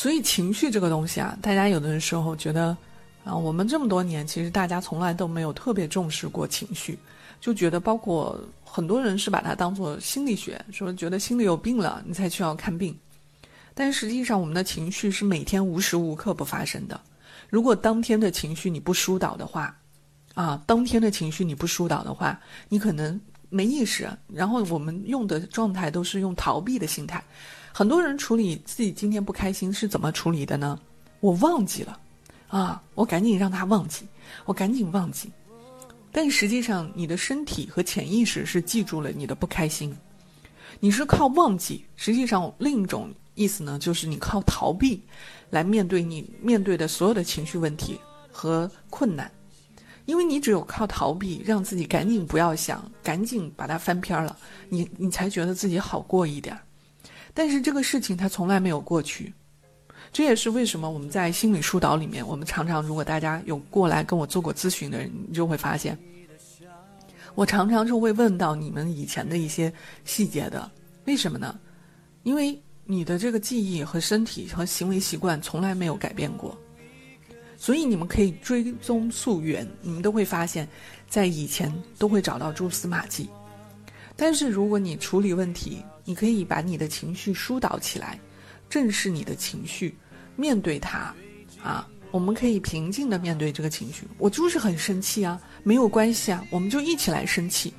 所以情绪这个东西啊，大家有的时候觉得，啊，我们这么多年，其实大家从来都没有特别重视过情绪，就觉得包括很多人是把它当做心理学，说觉得心里有病了，你才需要看病。但实际上，我们的情绪是每天无时无刻不发生的。如果当天的情绪你不疏导的话，啊，当天的情绪你不疏导的话，你可能没意识，然后我们用的状态都是用逃避的心态。很多人处理自己今天不开心是怎么处理的呢？我忘记了，啊，我赶紧让他忘记，我赶紧忘记。但实际上，你的身体和潜意识是记住了你的不开心，你是靠忘记。实际上，另一种意思呢，就是你靠逃避来面对你面对的所有的情绪问题和困难，因为你只有靠逃避，让自己赶紧不要想，赶紧把它翻篇了，你你才觉得自己好过一点儿。但是这个事情它从来没有过去，这也是为什么我们在心理疏导里面，我们常常如果大家有过来跟我做过咨询的人，你就会发现，我常常就会问到你们以前的一些细节的，为什么呢？因为你的这个记忆和身体和行为习惯从来没有改变过，所以你们可以追踪溯源，你们都会发现，在以前都会找到蛛丝马迹。但是如果你处理问题，你可以把你的情绪疏导起来，正视你的情绪，面对它，啊，我们可以平静的面对这个情绪。我就是很生气啊，没有关系啊，我们就一起来生气，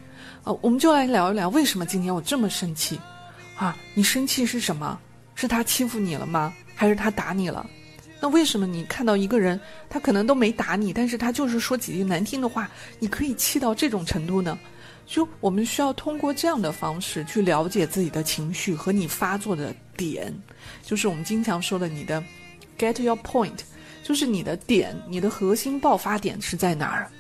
啊，我们就来聊一聊为什么今天我这么生气，啊，你生气是什么？是他欺负你了吗？还是他打你了？那为什么你看到一个人，他可能都没打你，但是他就是说几句难听的话，你可以气到这种程度呢？就我们需要通过这样的方式去了解自己的情绪和你发作的点，就是我们经常说的你的 get your point，就是你的点，你的核心爆发点是在哪儿，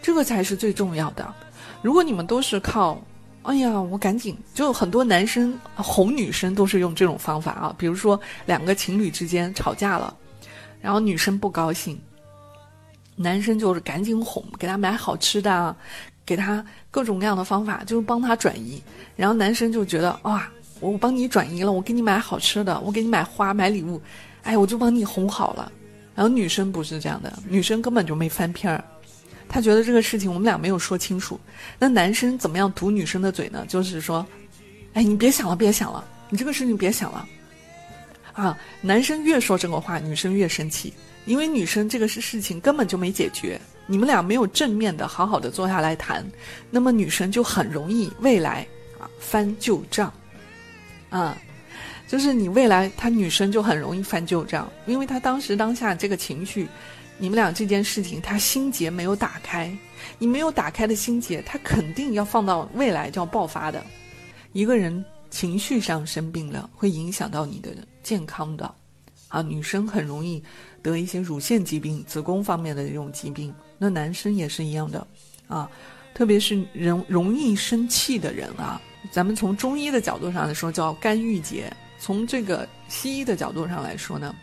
这个才是最重要的。如果你们都是靠，哎呀，我赶紧，就很多男生哄女生都是用这种方法啊，比如说两个情侣之间吵架了，然后女生不高兴，男生就是赶紧哄，给她买好吃的啊。给他各种各样的方法，就是帮他转移。然后男生就觉得哇，我帮你转移了，我给你买好吃的，我给你买花买礼物，哎，我就帮你哄好了。然后女生不是这样的，女生根本就没翻篇儿，她觉得这个事情我们俩没有说清楚。那男生怎么样堵女生的嘴呢？就是说，哎，你别想了，别想了，你这个事情别想了。啊，男生越说这个话，女生越生气，因为女生这个是事情根本就没解决。你们俩没有正面的好好的坐下来谈，那么女生就很容易未来啊翻旧账，啊，就是你未来她女生就很容易翻旧账，因为她当时当下这个情绪，你们俩这件事情她心结没有打开，你没有打开的心结，她肯定要放到未来就要爆发的。一个人情绪上生病了，会影响到你的健康的，啊，女生很容易得一些乳腺疾病、子宫方面的这种疾病。那男生也是一样的，啊，特别是人容易生气的人啊，咱们从中医的角度上来说叫肝郁结，从这个西医的角度上来说呢，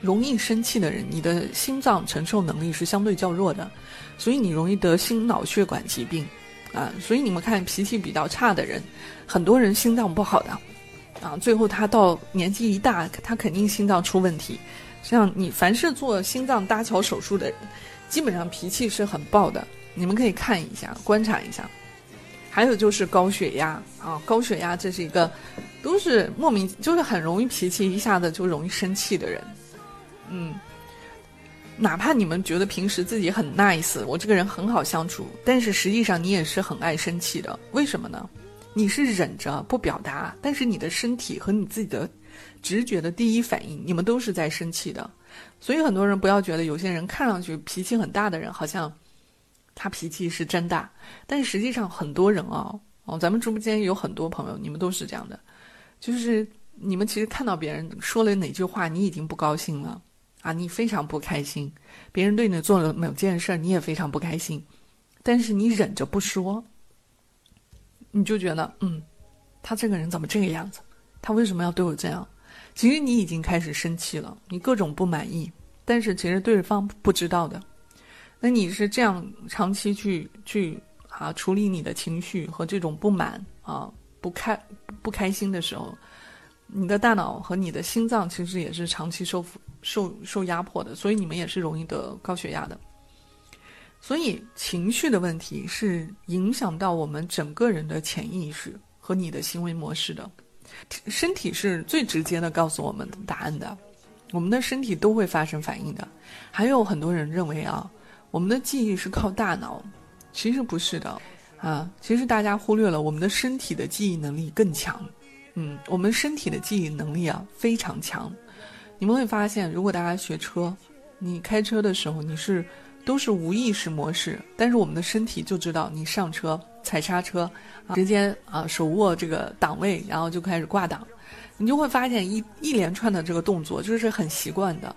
容易生气的人，你的心脏承受能力是相对较弱的，所以你容易得心脑血管疾病，啊，所以你们看脾气比较差的人，很多人心脏不好的，啊，最后他到年纪一大，他肯定心脏出问题，像你凡是做心脏搭桥手术的人。基本上脾气是很暴的，你们可以看一下，观察一下。还有就是高血压啊，高血压这是一个，都是莫名就是很容易脾气一下子就容易生气的人。嗯，哪怕你们觉得平时自己很 nice，我这个人很好相处，但是实际上你也是很爱生气的。为什么呢？你是忍着不表达，但是你的身体和你自己的直觉的第一反应，你们都是在生气的。所以很多人不要觉得有些人看上去脾气很大的人，好像他脾气是真大，但实际上很多人啊，哦，咱们直播间有很多朋友，你们都是这样的，就是你们其实看到别人说了哪句话，你已经不高兴了啊，你非常不开心。别人对你做了某件事，你也非常不开心，但是你忍着不说，你就觉得嗯，他这个人怎么这个样子？他为什么要对我这样？其实你已经开始生气了，你各种不满意，但是其实对方不知道的。那你是这样长期去去啊处理你的情绪和这种不满啊不开不开心的时候，你的大脑和你的心脏其实也是长期受受受压迫的，所以你们也是容易得高血压的。所以情绪的问题是影响到我们整个人的潜意识和你的行为模式的。身体是最直接的告诉我们答案的，我们的身体都会发生反应的。还有很多人认为啊。我们的记忆是靠大脑，其实不是的，啊，其实大家忽略了我们的身体的记忆能力更强，嗯，我们身体的记忆能力啊非常强。你们会发现，如果大家学车，你开车的时候你是都是无意识模式，但是我们的身体就知道你上车踩刹车，直接啊手握这个档位，然后就开始挂档，你就会发现一一连串的这个动作就是很习惯的，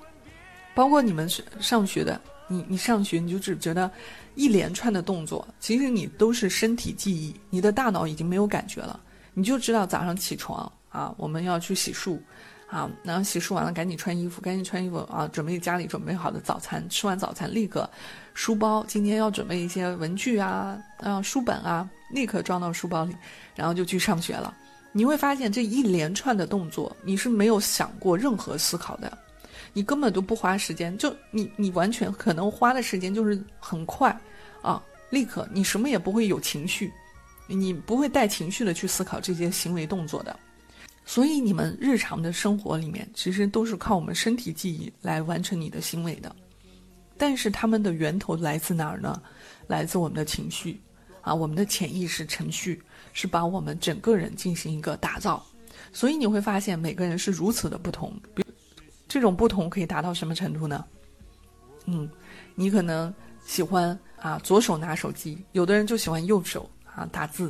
包括你们上学的。你你上学你就只觉得一连串的动作，其实你都是身体记忆，你的大脑已经没有感觉了，你就知道早上起床啊，我们要去洗漱，啊，然后洗漱完了赶紧穿衣服，赶紧穿衣服啊，准备家里准备好的早餐，吃完早餐立刻书包，今天要准备一些文具啊，啊书本啊，立刻装到书包里，然后就去上学了。你会发现这一连串的动作，你是没有想过任何思考的。你根本都不花时间，就你你完全可能花的时间就是很快，啊，立刻你什么也不会有情绪，你不会带情绪的去思考这些行为动作的，所以你们日常的生活里面其实都是靠我们身体记忆来完成你的行为的，但是他们的源头来自哪儿呢？来自我们的情绪，啊，我们的潜意识程序是把我们整个人进行一个打造，所以你会发现每个人是如此的不同。这种不同可以达到什么程度呢？嗯，你可能喜欢啊左手拿手机，有的人就喜欢右手啊打字，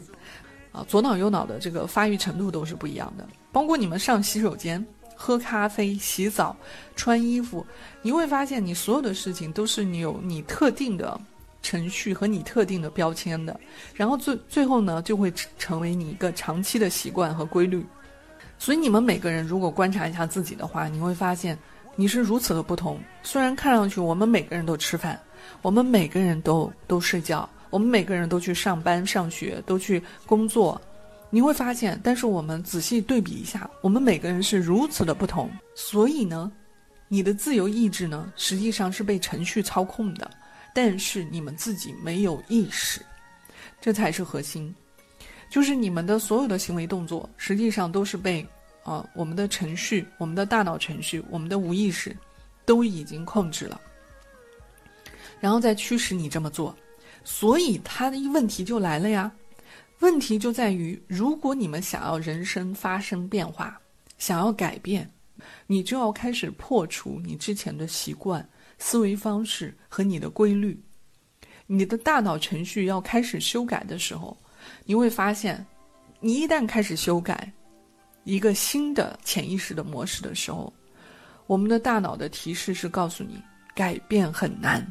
左脑右脑的这个发育程度都是不一样的。包括你们上洗手间、喝咖啡、洗澡、穿衣服，你会发现你所有的事情都是你有你特定的程序和你特定的标签的，然后最最后呢就会成为你一个长期的习惯和规律。所以你们每个人如果观察一下自己的话，你会发现你是如此的不同。虽然看上去我们每个人都吃饭，我们每个人都都睡觉，我们每个人都去上班、上学，都去工作，你会发现，但是我们仔细对比一下，我们每个人是如此的不同。所以呢，你的自由意志呢，实际上是被程序操控的，但是你们自己没有意识，这才是核心。就是你们的所有的行为动作，实际上都是被，啊，我们的程序、我们的大脑程序、我们的无意识，都已经控制了，然后再驱使你这么做。所以，他的问题就来了呀。问题就在于，如果你们想要人生发生变化，想要改变，你就要开始破除你之前的习惯、思维方式和你的规律。你的大脑程序要开始修改的时候。你会发现，你一旦开始修改一个新的潜意识的模式的时候，我们的大脑的提示是告诉你改变很难，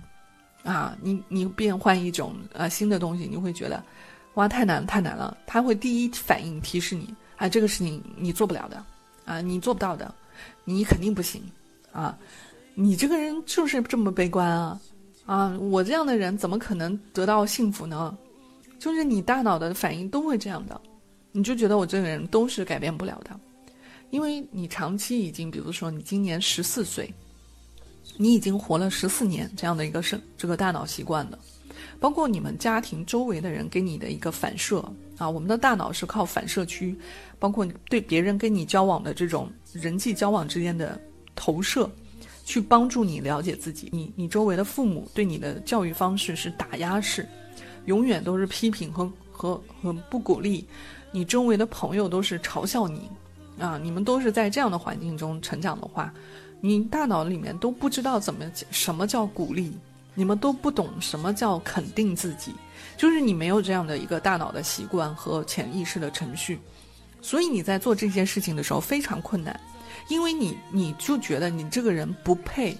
啊，你你变换一种啊新的东西，你会觉得哇太难太难了，他会第一反应提示你啊这个事情你做不了的，啊你做不到的，你肯定不行，啊。你这个人就是这么悲观啊，啊我这样的人怎么可能得到幸福呢？就是你大脑的反应都会这样的，你就觉得我这个人都是改变不了的，因为你长期已经，比如说你今年十四岁，你已经活了十四年这样的一个生这个大脑习惯了，包括你们家庭周围的人给你的一个反射啊，我们的大脑是靠反射区，包括对别人跟你交往的这种人际交往之间的投射，去帮助你了解自己。你你周围的父母对你的教育方式是打压式。永远都是批评和和和不鼓励，你周围的朋友都是嘲笑你，啊，你们都是在这样的环境中成长的话，你大脑里面都不知道怎么什么叫鼓励，你们都不懂什么叫肯定自己，就是你没有这样的一个大脑的习惯和潜意识的程序，所以你在做这件事情的时候非常困难，因为你你就觉得你这个人不配，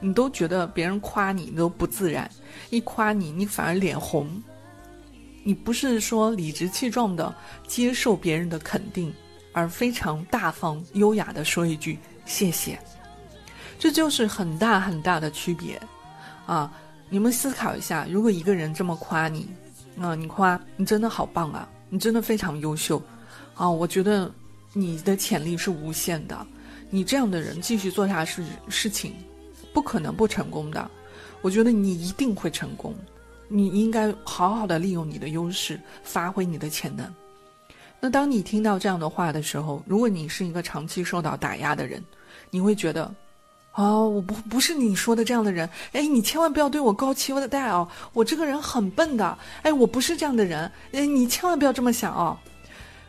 你都觉得别人夸你都不自然，一夸你你反而脸红，你不是说理直气壮的接受别人的肯定，而非常大方优雅的说一句谢谢，这就是很大很大的区别，啊，你们思考一下，如果一个人这么夸你，啊，你夸你真的好棒啊，你真的非常优秀，啊，我觉得你的潜力是无限的，你这样的人继续做下事事情，不可能不成功的，我觉得你一定会成功。你应该好好的利用你的优势，发挥你的潜能。那当你听到这样的话的时候，如果你是一个长期受到打压的人，你会觉得，哦，我不不是你说的这样的人。哎，你千万不要对我高期待哦，我这个人很笨的。哎，我不是这样的人。哎，你千万不要这么想哦。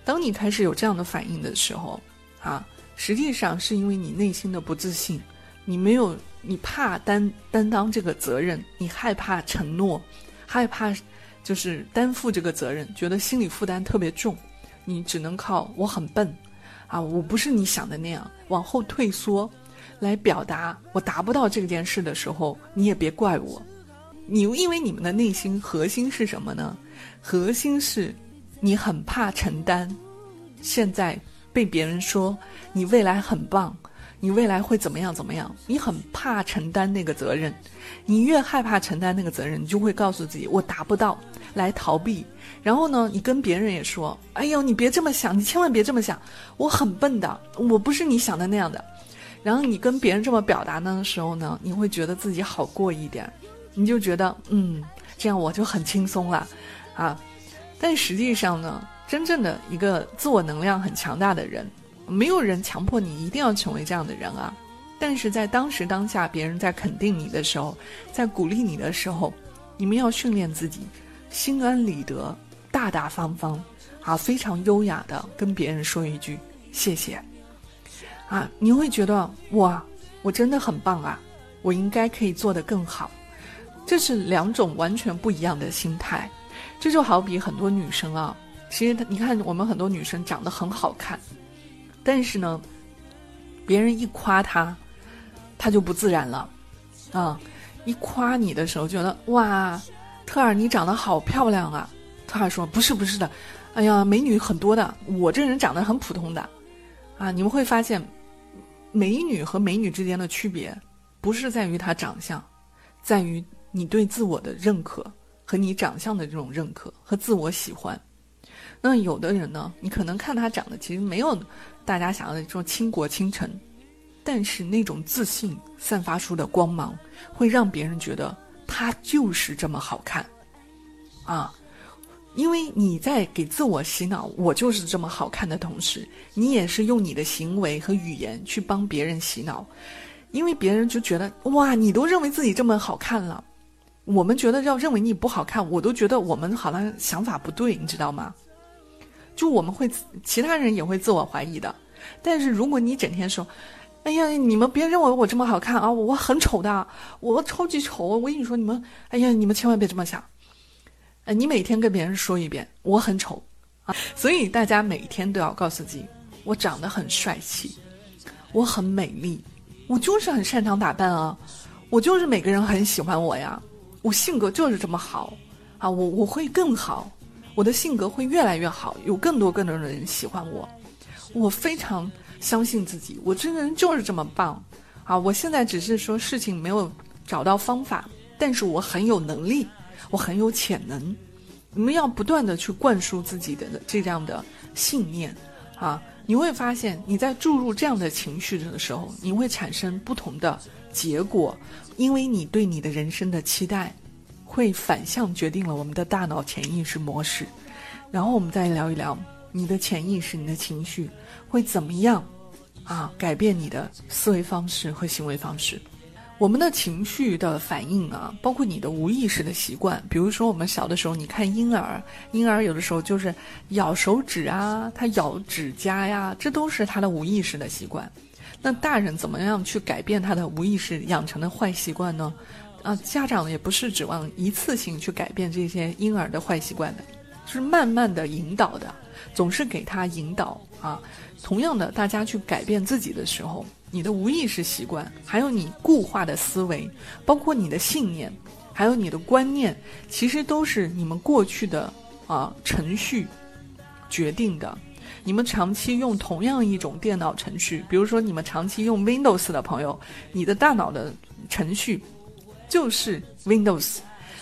当你开始有这样的反应的时候，啊，实际上是因为你内心的不自信，你没有，你怕担担当这个责任，你害怕承诺。害怕，就是担负这个责任，觉得心理负担特别重，你只能靠我很笨，啊，我不是你想的那样，往后退缩，来表达我达不到这件事的时候，你也别怪我，你因为你们的内心核心是什么呢？核心是，你很怕承担，现在被别人说你未来很棒。你未来会怎么样？怎么样？你很怕承担那个责任，你越害怕承担那个责任，你就会告诉自己我达不到，来逃避。然后呢，你跟别人也说：“哎呦，你别这么想，你千万别这么想，我很笨的，我不是你想的那样的。”然后你跟别人这么表达的时候呢，你会觉得自己好过一点，你就觉得嗯，这样我就很轻松了，啊。但实际上呢，真正的一个自我能量很强大的人。没有人强迫你一定要成为这样的人啊，但是在当时当下，别人在肯定你的时候，在鼓励你的时候，你们要训练自己，心安理得、大大方方，啊，非常优雅的跟别人说一句谢谢，啊，你会觉得哇，我真的很棒啊，我应该可以做得更好，这是两种完全不一样的心态，这就好比很多女生啊，其实你看我们很多女生长得很好看。但是呢，别人一夸她，他就不自然了，啊！一夸你的时候，觉得哇，特尔你长得好漂亮啊！特尔说不是不是的，哎呀，美女很多的，我这人长得很普通的，啊！你们会发现，美女和美女之间的区别，不是在于她长相，在于你对自我的认可和你长相的这种认可和自我喜欢。那有的人呢，你可能看他长得其实没有大家想要的这种倾国倾城，但是那种自信散发出的光芒，会让别人觉得他就是这么好看，啊，因为你在给自我洗脑，我就是这么好看的同时，你也是用你的行为和语言去帮别人洗脑，因为别人就觉得哇，你都认为自己这么好看了，我们觉得要认为你不好看，我都觉得我们好像想法不对，你知道吗？就我们会，其他人也会自我怀疑的。但是如果你整天说：“哎呀，你们别认为我这么好看啊，我很丑的，我超级丑。”我跟你说，你们，哎呀，你们千万别这么想。你每天跟别人说一遍我很丑啊，所以大家每天都要告诉自己，我长得很帅气，我很美丽，我就是很擅长打扮啊，我就是每个人很喜欢我呀，我性格就是这么好啊，我我会更好。我的性格会越来越好，有更多更多的人喜欢我，我非常相信自己，我这个人就是这么棒，啊！我现在只是说事情没有找到方法，但是我很有能力，我很有潜能。你们要不断的去灌输自己的这样的信念，啊！你会发现你在注入这样的情绪的时候，你会产生不同的结果，因为你对你的人生的期待。会反向决定了我们的大脑潜意识模式，然后我们再聊一聊你的潜意识、你的情绪会怎么样啊？改变你的思维方式和行为方式。我们的情绪的反应啊，包括你的无意识的习惯，比如说我们小的时候，你看婴儿，婴儿有的时候就是咬手指啊，他咬指甲呀，这都是他的无意识的习惯。那大人怎么样去改变他的无意识养成的坏习惯呢？啊，家长也不是指望一次性去改变这些婴儿的坏习惯的，是慢慢的引导的，总是给他引导啊。同样的，大家去改变自己的时候，你的无意识习惯，还有你固化的思维，包括你的信念，还有你的观念，其实都是你们过去的啊程序决定的。你们长期用同样一种电脑程序，比如说你们长期用 Windows 的朋友，你的大脑的程序就是 Windows。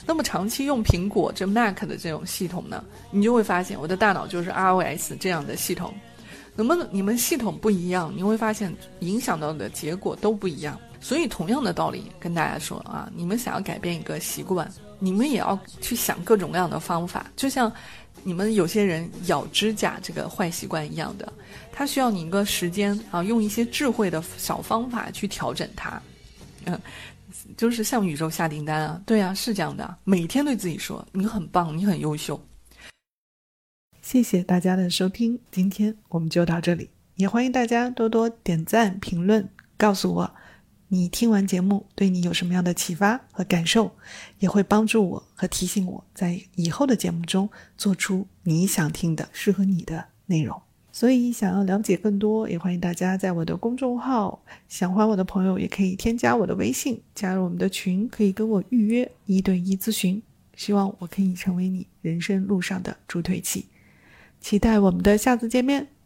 那么长期用苹果这 Mac 的这种系统呢，你就会发现我的大脑就是 iOS 这样的系统。那么你们系统不一样，你会发现影响到的结果都不一样。所以同样的道理跟大家说啊，你们想要改变一个习惯，你们也要去想各种各样的方法。就像你们有些人咬指甲这个坏习惯一样的，它需要你一个时间啊，用一些智慧的小方法去调整它。嗯，就是向宇宙下订单啊，对啊，是这样的，每天对自己说你很棒，你很优秀。谢谢大家的收听，今天我们就到这里。也欢迎大家多多点赞、评论，告诉我你听完节目对你有什么样的启发和感受，也会帮助我和提醒我在以后的节目中做出你想听的、适合你的内容。所以，想要了解更多，也欢迎大家在我的公众号想欢我的朋友也可以添加我的微信，加入我们的群，可以跟我预约一对一咨询。希望我可以成为你人生路上的助推器。期待我们的下次见面。